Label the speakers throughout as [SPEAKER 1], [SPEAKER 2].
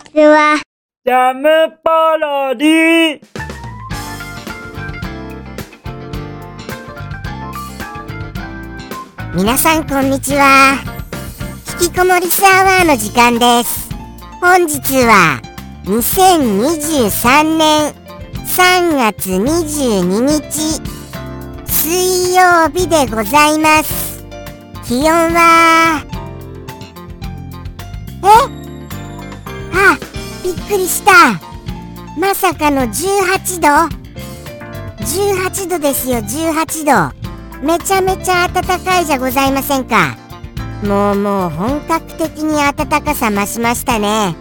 [SPEAKER 1] ちは。
[SPEAKER 2] ジャムパロディ。
[SPEAKER 3] 皆さんこんにちは。引きこもりスアワーの時間です。本日は2023年3月22日水曜日でございます。気温は？え？あびっくりした。まさかの18度。18度ですよ18度。めちゃめちゃ暖かいじゃございませんか。もうもう本格的に暖かさ増しましたね。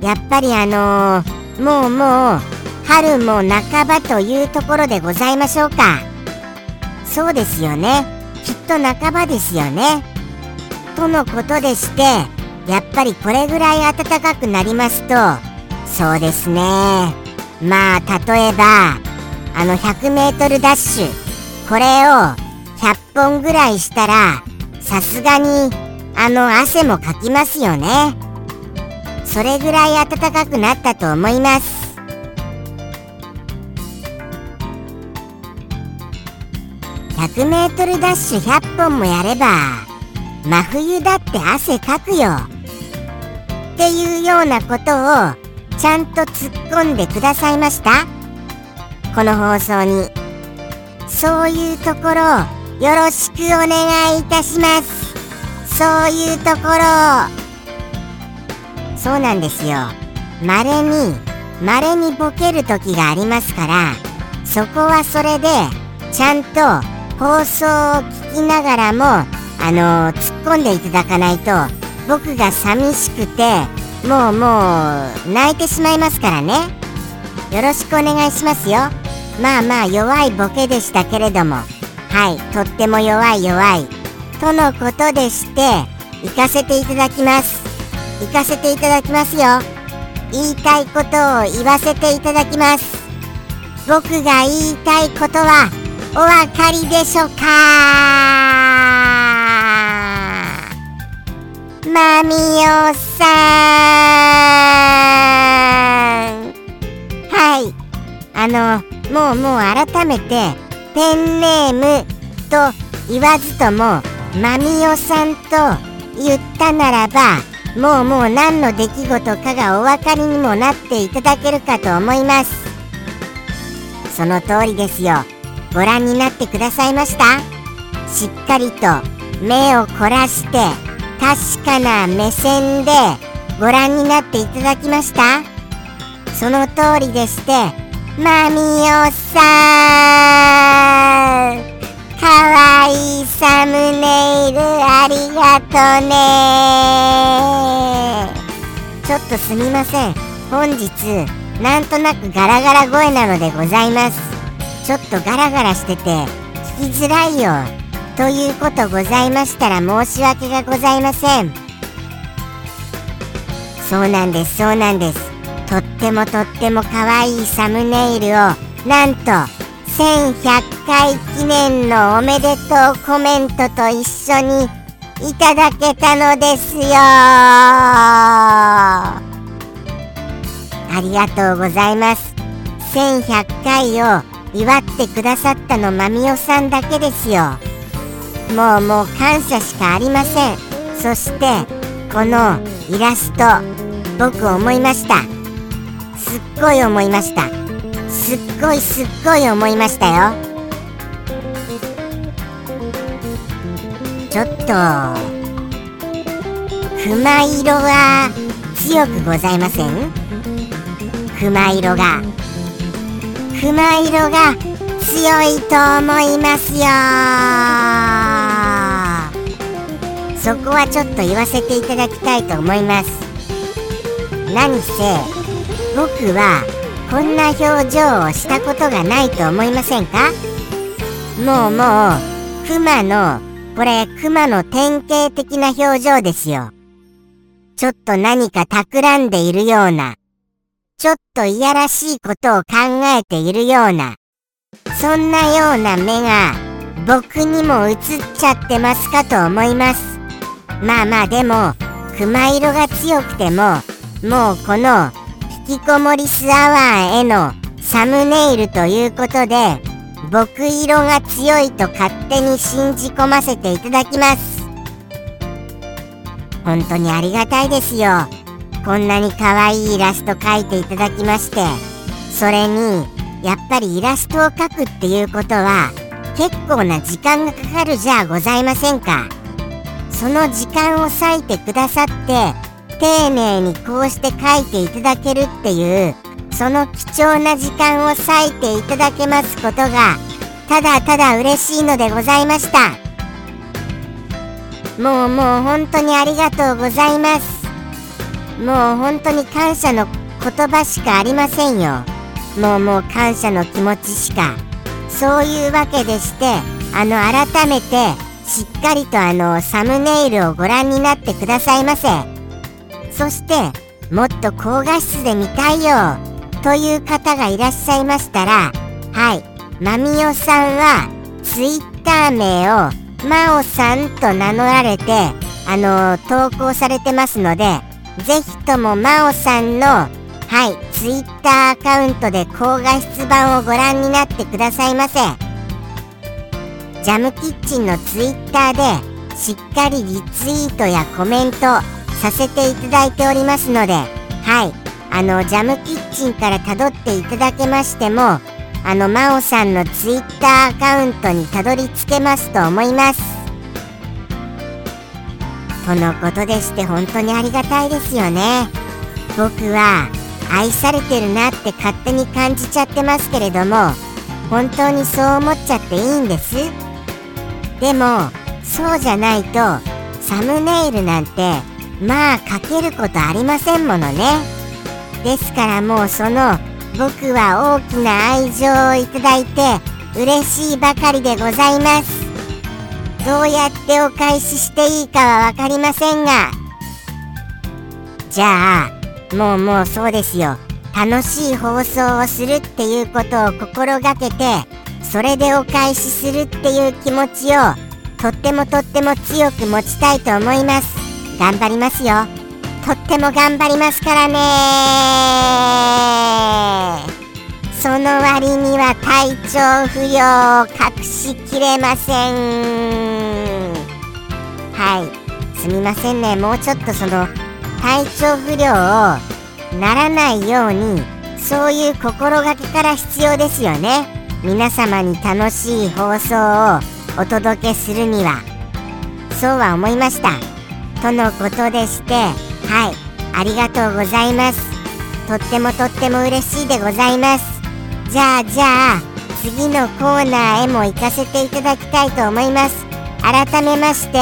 [SPEAKER 3] やっぱりあのー、もうもう春も半ばというところでございましょうか。そうですよね。きっと半ばですよね。とのことでしてやっぱりこれぐらい暖かくなりますとそうですね。まあ例えばあの 100m ダッシュ。これを100本ぐらいしたらさすがにあの汗もかきますよね。それぐらい暖かくなったと思います。100m ダッシュ100本もやれば真冬だって汗かくよ。っていうようなことをちゃんと突っ込んでくださいました。この放送にそういうところよろしくお願いいたします。そういうところそうなんですよ。まれにまれにボケる時がありますからそこはそれでちゃんと放送を聞きながらもあのー、突っ込んでいただかないと僕が寂しくてもうもう泣いてしまいますからね。よろしくお願いしますよ。まあまあ弱いボケでしたけれども。はいとっても弱い弱い。とのことでして行かせていただきます。行かせていただきますよ。言いたいことを言わせていただきます。僕が言いたいことはお分かりでしょうか？マミオさん。はい。あのもうもう改めてペンネームと言わずともマミオさんと言ったならばもうもう何の出来事かがお分かりにもなっていただけるかと思います。その通りですよ。ご覧になってくださいました？しっかりと目を凝らして確かな目線でご覧になっていただきました？その通りでしてマミオさん。かわいいサムネイルありがとうね。ちょっとすみません。本日なんとなくガラガラ声なのでございます。ちょっとガラガラしてて聞きづらいよ。ということございましたら申し訳がございません。そうなんですそうなんです。とってもとっても可愛いサムネイルをなんと1100回記念のおめでとうコメントと一緒にいただけたのですよ。ありがとうございます。1100回を祝ってくださったのまみおさんだけですよ。もうもう感謝しかありません。そしてこのイラスト僕思いました。すっごい思いました。すっごいすっごい思いましたよ。ちょっと熊色は強くございません？熊色が。熊色が強いと思いますよ。そこはちょっと言わせていただきたいと思います。何せ僕はこんな表情をしたことがないと思いませんか？もうもうクマのこれクマの典型的な表情ですよ。ちょっと何か企んでいるような。ちょっといやらしいことを考えているような。そんなような目が僕にも映っちゃってますかと思います。まあまあでも熊色が強くてももうこの引きこもりスアワーへのサムネイルということで僕色が強いと勝手に信じ込ませていただきます。本当にありがたいですよ。こんなに可愛いイラスト描いていただきまして。それにやっぱりイラストを描くっていうことは結構な時間がかかるじゃあございませんか。その時間を割いてくださって丁寧にこうして書いていただけるっていうその貴重な時間を割いていただけますことがただただ嬉しいのでございました。もうもう本当にありがとうございます。もう本当に感謝の言葉しかありませんよ。もうもう感謝の気持ちしか。そういうわけでしてあの改めてしっかりとあのサムネイルをご覧になってくださいませ。そしてもっと高画質で見たいよという方がいらっしゃいましたらはい。まみおさんはツイッター名をまおさんと名乗られてあの投稿されてますのでぜひともまおさんのはいツイッターアカウントで高画質版をご覧になってくださいませ。ジャムキッチンのツイッターでしっかりリツイートやコメントさせていただいておりますのではい。あのジャムキッチンからたどっていただけましてもあの真央さんのツイッターアカウントにたどり着けますと思います。とのことでして本当にありがたいですよね。僕は愛されてるなって勝手に感じちゃってますけれども本当にそう思っちゃっていいんです？でもそうじゃないとサムネイルなんてまあかけることありませんものね。ですからもうその僕は大きな愛情をいただいて嬉しいばかりでございます。どうやってお返ししていいかは分かりませんが。じゃあもうもうそうですよ。楽しい放送をするっていうことを心がけてそれでお返しするっていう気持ちをとってもとっても強く持ちたいと思います。頑張りますよ。とっても頑張りますからね。その割には体調不良を隠しきれません。はい。すみませんね。もうちょっとその体調不良をならないようにそういう心がけから必要ですよね。皆様に楽しい放送をお届けするにはそうは思いました。とのことでしてはい。ありがとうございます。とってもとっても嬉しいでございます。じゃあじゃあ次のコーナーへも行かせていただきたいと思います。改めまして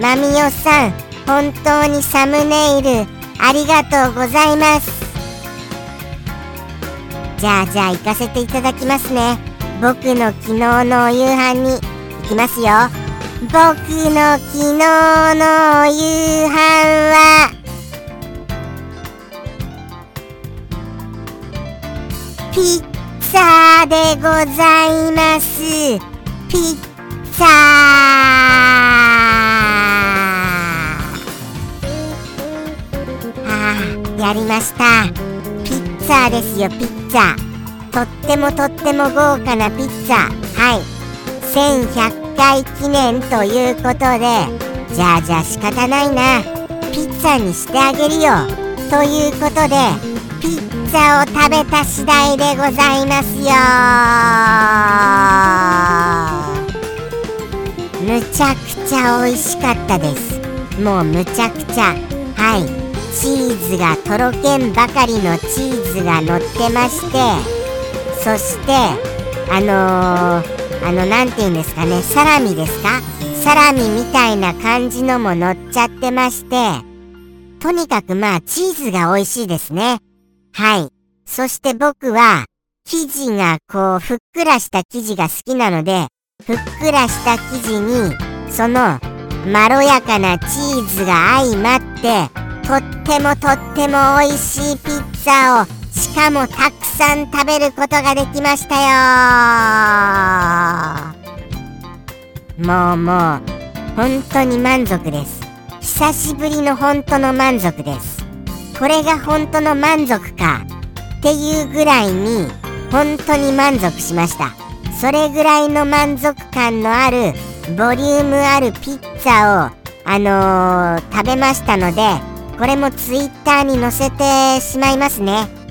[SPEAKER 3] まみおさん本当にサムネイルありがとうございます。じゃあじゃあ行かせていただきますね。僕の昨日のお夕飯に行きますよ。僕の昨日のお夕飯は。ピッツァでございます。ピッツァあーやりました。ピッツァですよピッツァとってもとっても豪華なピッツァ。はい。1100回記念ということでじゃあじゃあ仕方ないな。ピッツァにしてあげるよ。ということでピッツァを食べた次第でございますよ。むちゃくちゃ美味しかったです。もうむちゃくちゃ。はい。チーズがとろけんばかりのチーズが乗ってまして。そしてあのー、あの何て言うんですかね。サラミですか？サラミみたいな感じのも乗っちゃってましてとにかくまあチーズが美味しいですね。はい。そして僕は生地がこうふっくらした生地が好きなのでふっくらした生地にそのまろやかなチーズが相まってとってもとっても美味しいピッツァをしかもたくさん食べることができましたよもうもう本当に満足です。久しぶりの本当の満足です。これが本当の満足か。っていうぐらいに本当に満足しました。それぐらいの満足感のあるボリュームあるピッツァをあのー、食べましたのでこれもツイッターに載せてしまいますね。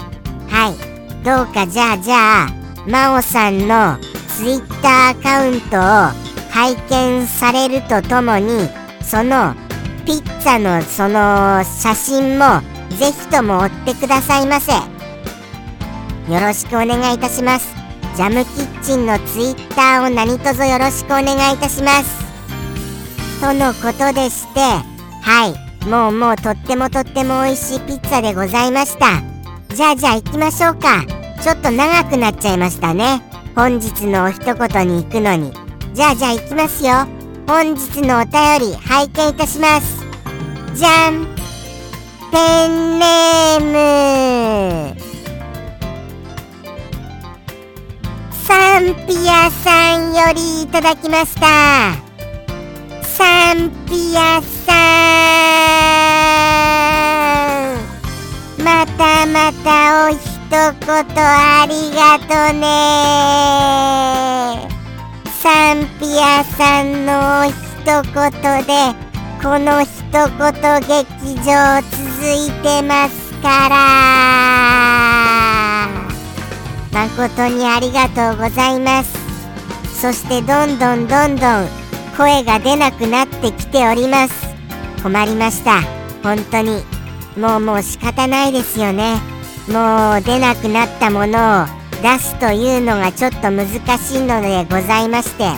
[SPEAKER 3] はい。どうかじゃあじゃあ真央さんのツイッターアカウントを拝見されるとともにそのピッツァのその写真もぜひとも追ってくださいませ。よろしくお願いいたします。ジャムキッチンのツイッターを何卒よろしくお願いいたします。とのことでしてはい。もうもうとってもとっても美味しいピッツァでございました。じゃあじゃあ行きましょうか。ちょっと長くなっちゃいましたね。本日のお一言に行くのに。じゃあじゃあ行きますよ。本日のお便り拝見いたします。じゃん。ペンネーム。サンピアさんよりいただきました。サンピアさん。またまたお一言ありがとね。サンピアさんのお一言でこの一言劇場続いてますから。誠にありがとうございます。そしてどんどんどんどん声が出なくなってきております。困りました。本当に。もうもう仕方ないですよね。もう出なくなったものを出すというのがちょっと難しいのでございまして。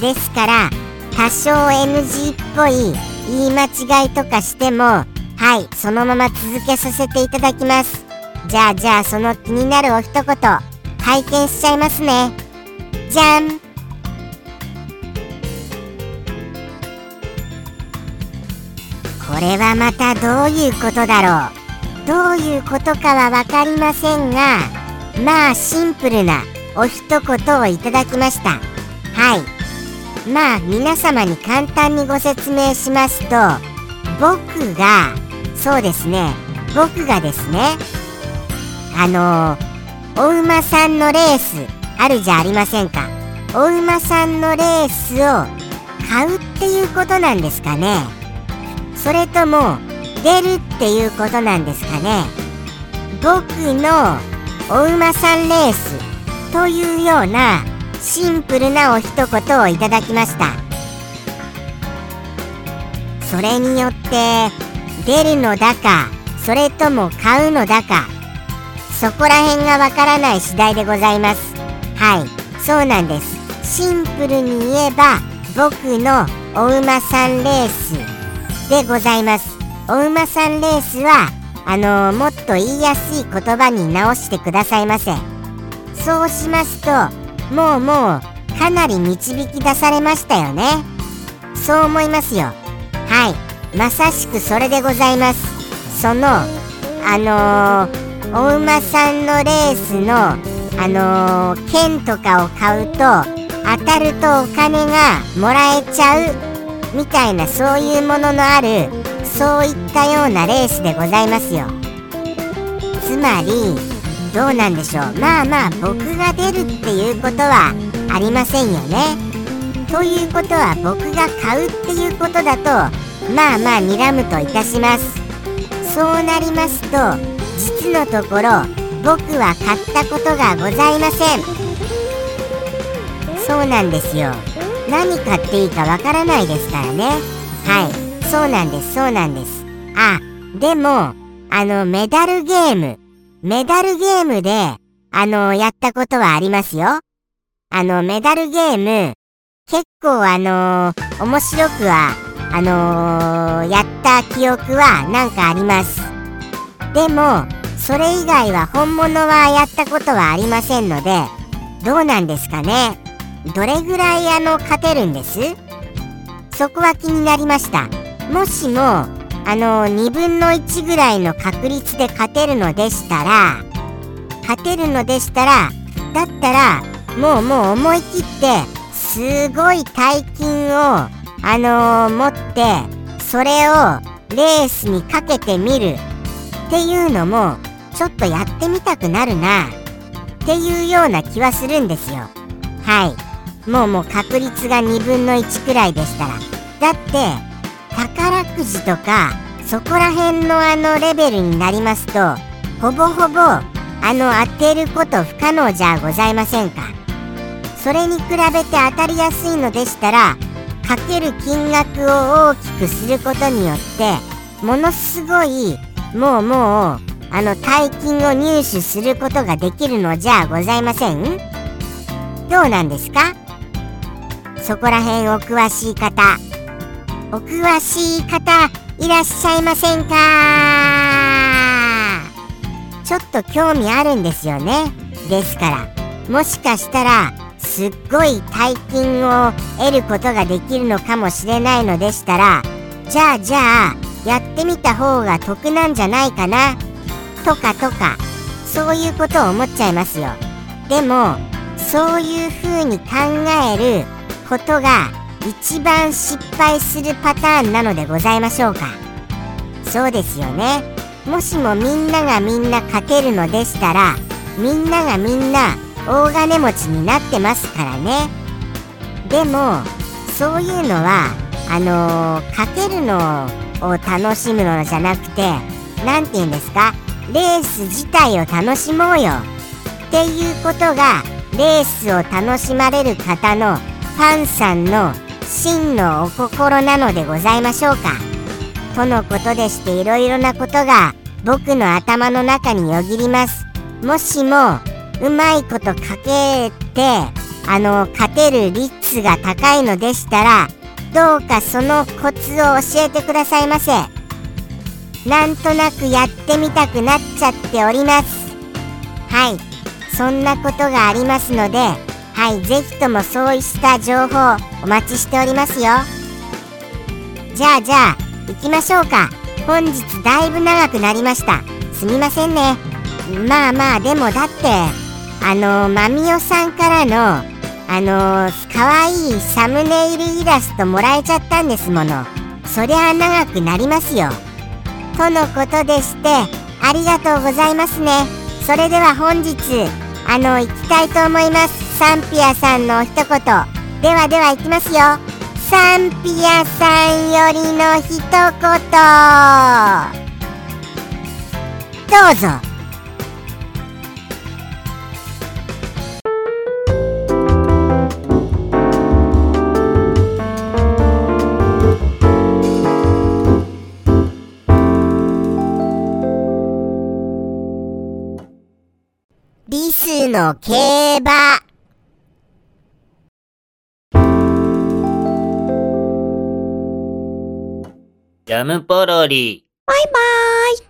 [SPEAKER 3] ですから多少 NG っぽい言い間違いとかしてもはいそのまま続けさせていただきます。じゃあじゃあその気になるお一言拝見しちゃいますね。じゃん。これはまたどういうことだろう。どういうことかは分かりませんがまあシンプルなお一言をいただきました。はい。まあ皆様に簡単にご説明しますと僕がそうですね。僕がですね。あのお馬さんのレースあるじゃありませんか。お馬さんのレースを買うっていうことなんですかね。それとも出るっていうことなんですかね。僕のお馬さんレースというようなシンプルなお一言をいただきました。それによって出るのだかそれとも買うのだかそこら辺がわからない次第でございます。はいそうなんです。シンプルに言えば僕のお馬さんレース。でございます。お馬さんレースはあのー、もっと言いやすい言葉に直してくださいませ。そうしますともうもうかなり導き出されましたよね。そう思いますよ。はい。まさしくそれでございます。そのあのー、お馬さんのレースのあのー、剣とかを買うと当たるとお金がもらえちゃうみたいなそういうもののあるそういったようなレースでございますよ。つまりどうなんでしょう。まあまあ僕が出るっていうことはありませんよね。ということは僕が買うっていうことだとまあまあ睨むといたします。そうなりますと実のところ僕は買ったことがございません。そうなんですよ。何買っていいかわからないですからね。はい。そうなんですそうなんです。あでもあのメダルゲーム。メダルゲームであのやったことはありますよ。あのメダルゲーム結構あの面白くはあのー、やった記憶はなんかあります。でもそれ以外は本物はやったことはありませんのでどうなんですかね。どれぐらいあの勝てるんです？そこは気になりました。もしもあの2分の1ぐらいの確率で勝てるのでしたら勝てるのでしたらだったらもうもう思い切ってすごい大金をあのー、持ってそれをレースにかけてみる。っていうのもちょっとやってみたくなるな。っていうような気はするんですよ。はい。もうもう確率が2分の1くらいでしたら。だって宝くじとかそこら辺のあのレベルになりますとほぼほぼあの当てること不可能じゃございませんか。それに比べて当たりやすいのでしたらかける金額を大きくすることによってものすごいもうもうあの大金を入手することができるのじゃございません？どうなんですか？そこら辺お詳しい方お詳しい方いらっしゃいませんか？ちょっと興味あるんですよね。ですから。もしかしたらすっごい大金を得ることができるのかもしれないのでしたらじゃあじゃあやってみた方が得なんじゃないかな？とかとか。そういうことを思っちゃいますよ。でもそういう風に考えることが一番失敗するパターンなのでございましょうか。そうですよね。もしもみんながみんな勝てるのでしたらみんながみんな大金持ちになってますからね。でもそういうのはあのー、かけるのを楽しむのじゃなくて何て言うんですか？レース自体を楽しもうよ。っていうことがレースを楽しまれる方のファンさんの真のお心なのでございましょうか。とのことでしていろいろなことが僕の頭の中によぎります。もしもうまいことかけてあの勝てる率が高いのでしたらどうかそのコツを教えてくださいませ。なんとなくやってみたくなっちゃっております。はい。そんなことがありますのではいぜひともそうした情報お待ちしておりますよ。じゃあじゃあ行きましょうか。本日だいぶ長くなりました。すみませんね。まあまあでもだってあのまみおさんからのあのー、かわいいサムネイルイラストもらえちゃったんですもの。そりゃ長くなりますよ。とのことでしてありがとうございますね。それでは本日あの行きたいと思います。サンピアさんの一言。ではでは行きますよ。サンピアさんよりの一言。どうぞ。リスの競馬。
[SPEAKER 2] ジャムポロリ。
[SPEAKER 3] バイバーイ。